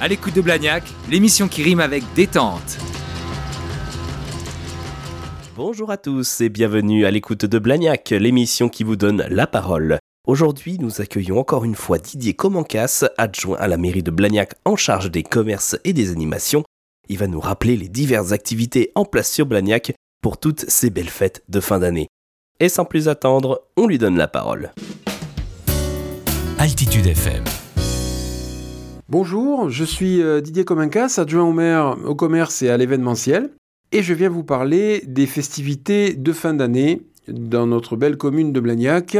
À l'écoute de Blagnac, l'émission qui rime avec détente. Bonjour à tous et bienvenue à l'écoute de Blagnac, l'émission qui vous donne la parole. Aujourd'hui, nous accueillons encore une fois Didier Comencas, adjoint à la mairie de Blagnac en charge des commerces et des animations. Il va nous rappeler les diverses activités en place sur Blagnac pour toutes ces belles fêtes de fin d'année. Et sans plus attendre, on lui donne la parole. Altitude FM. Bonjour, je suis euh, Didier Comencas, adjoint au maire au commerce et à l'événementiel, et je viens vous parler des festivités de fin d'année dans notre belle commune de Blagnac.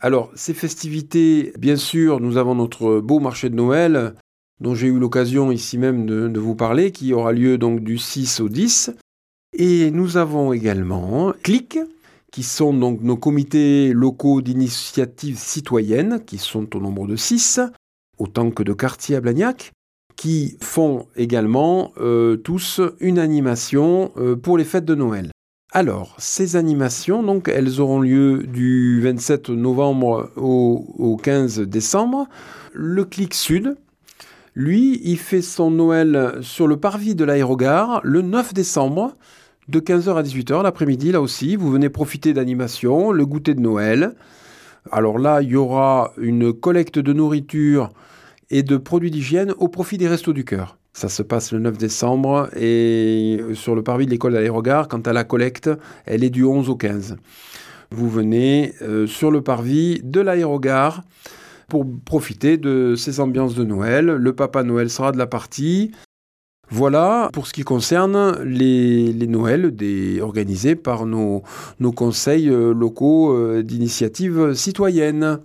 Alors, ces festivités, bien sûr, nous avons notre beau marché de Noël, dont j'ai eu l'occasion ici même de, vous parler, qui aura lieu donc du 6 au 10. Et nous avons également CLIC, qui sont donc nos comités locaux d'initiative citoyenne, qui sont au nombre de 6 autant que de quartiers à Blagnac, qui font également euh, tous une animation euh, pour les fêtes de Noël. Alors, ces animations, donc, elles auront lieu du 27 novembre au, au 15 décembre. Le Clic Sud, lui, il fait son Noël sur le parvis de l'aérogare le 9 décembre, de 15h à 18h l'après-midi, là aussi. Vous venez profiter d'animation, le goûter de Noël. Alors là, il y aura une collecte de nourriture et de produits d'hygiène au profit des Restos du Cœur. Ça se passe le 9 décembre et sur le parvis de l'école d'Aérogare, quant à la collecte, elle est du 11 au 15. Vous venez euh, sur le parvis de l'aérogare pour profiter de ces ambiances de Noël. Le Papa Noël sera de la partie. Voilà pour ce qui concerne les, les Noëls organisés par nos, nos conseils euh, locaux euh, d'initiative citoyenne.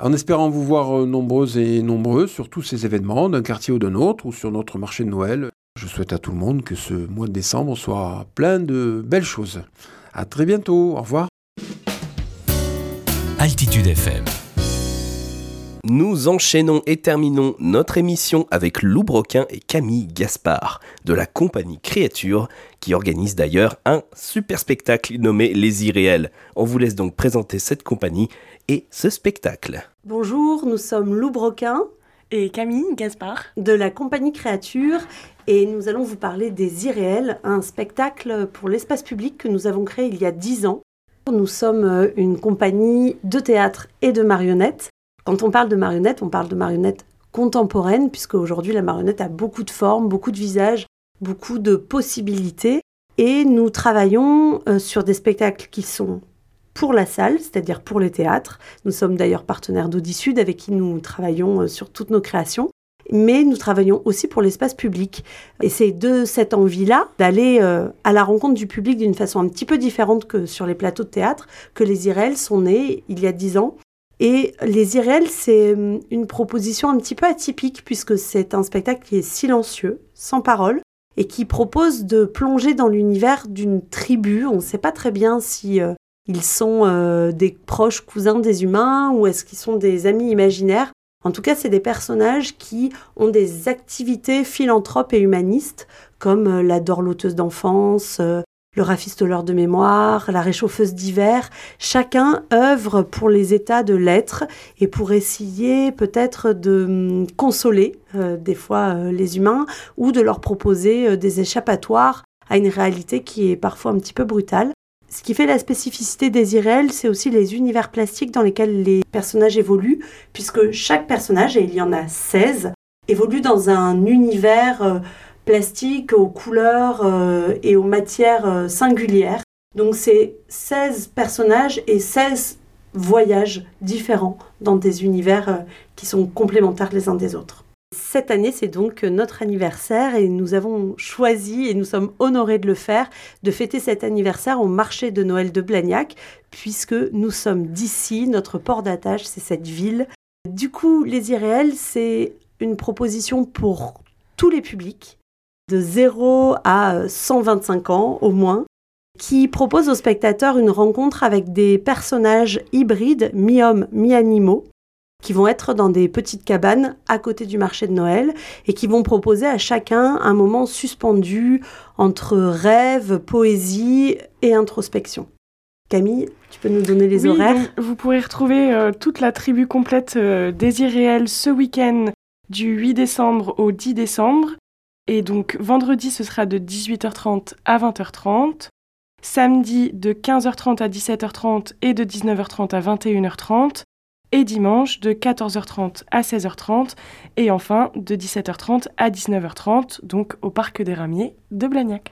En espérant vous voir euh, nombreuses et nombreux sur tous ces événements, d'un quartier ou d'un autre, ou sur notre marché de Noël, je souhaite à tout le monde que ce mois de décembre soit plein de belles choses. À très bientôt, au revoir. Altitude FM. Nous enchaînons et terminons notre émission avec Lou Broquin et Camille Gaspard de la compagnie Créature qui organise d'ailleurs un super spectacle nommé Les Irréels. On vous laisse donc présenter cette compagnie et ce spectacle. Bonjour, nous sommes Lou Broquin et Camille Gaspard de la compagnie Créature et nous allons vous parler des Irréels, un spectacle pour l'espace public que nous avons créé il y a 10 ans. Nous sommes une compagnie de théâtre et de marionnettes quand on parle de marionnettes, on parle de marionnettes contemporaines, puisque aujourd'hui la marionnette a beaucoup de formes, beaucoup de visages, beaucoup de possibilités. Et nous travaillons euh, sur des spectacles qui sont pour la salle, c'est-à-dire pour les théâtres. Nous sommes d'ailleurs partenaires d'Audisud avec qui nous travaillons euh, sur toutes nos créations. Mais nous travaillons aussi pour l'espace public. Et c'est de cette envie-là d'aller euh, à la rencontre du public d'une façon un petit peu différente que sur les plateaux de théâtre que les IRL sont nés il y a dix ans et Les Irréels, c'est hum, une proposition un petit peu atypique puisque c'est un spectacle qui est silencieux, sans parole, et qui propose de plonger dans l'univers d'une tribu. On ne sait pas très bien si euh, ils sont euh, des proches cousins des humains ou est-ce qu'ils sont des amis imaginaires. En tout cas, c'est des personnages qui ont des activités philanthropes et humanistes, comme euh, la dorloteuse d'enfance, le rafistoleur de mémoire, la réchauffeuse d'hiver, chacun œuvre pour les états de l'être et pour essayer peut-être de hum, consoler euh, des fois euh, les humains ou de leur proposer euh, des échappatoires à une réalité qui est parfois un petit peu brutale. Ce qui fait la spécificité des irréels, c'est aussi les univers plastiques dans lesquels les personnages évoluent, puisque chaque personnage, et il y en a 16, évolue dans un univers plastique, aux couleurs euh, et aux matières euh, singulières. Donc c'est 16 personnages et 16 voyages différents dans des univers euh, qui sont complémentaires les uns des autres. Cette année, c'est donc notre anniversaire et nous avons choisi, et nous sommes honorés de le faire, de fêter cet anniversaire au marché de Noël de Blagnac, puisque nous sommes d'ici, notre port d'attache, c'est cette ville. Du coup, Les Irréels, c'est une proposition pour tous les publics, de 0 à 125 ans au moins, qui propose aux spectateurs une rencontre avec des personnages hybrides, mi-hommes, mi-animaux, qui vont être dans des petites cabanes à côté du marché de Noël et qui vont proposer à chacun un moment suspendu entre rêve, poésie et introspection. Camille, tu peux nous donner les horaires? Vous pourrez retrouver euh, toute la tribu complète euh, des Irréels ce week-end du 8 décembre au 10 décembre. Et donc vendredi, ce sera de 18h30 à 20h30. Samedi, de 15h30 à 17h30 et de 19h30 à 21h30. Et dimanche, de 14h30 à 16h30. Et enfin, de 17h30 à 19h30, donc au Parc des Ramiers de Blagnac.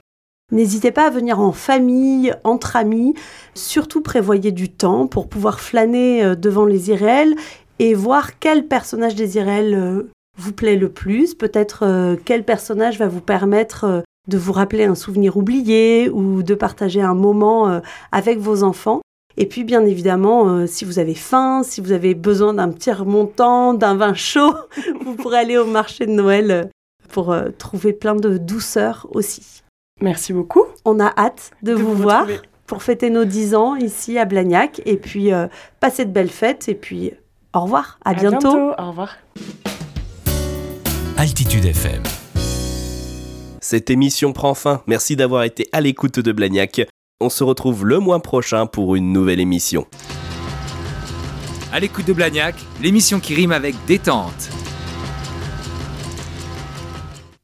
N'hésitez pas à venir en famille, entre amis. Surtout prévoyez du temps pour pouvoir flâner euh, devant les irréels et voir quel personnage des euh, vous plaît le plus. Peut-être euh, quel personnage va vous permettre de vous rappeler un souvenir oublié ou de partager un moment avec vos enfants. Et puis bien évidemment, si vous avez faim, si vous avez besoin d'un petit remontant, d'un vin chaud, vous pourrez aller au marché de Noël pour trouver plein de douceur aussi. Merci beaucoup. On a hâte de, vous, voir pour fêter nos 10 ans ici à Blagnac. Et puis, euh, passer de belles fêtes. Et puis, au revoir. À, bientôt. Au revoir. Altitude FM. Cette émission prend fin. Merci d'avoir été à l'écoute de Blagnac. On se retrouve le mois prochain pour une nouvelle émission. À l'écoute de Blagnac, l'émission qui rime avec détente.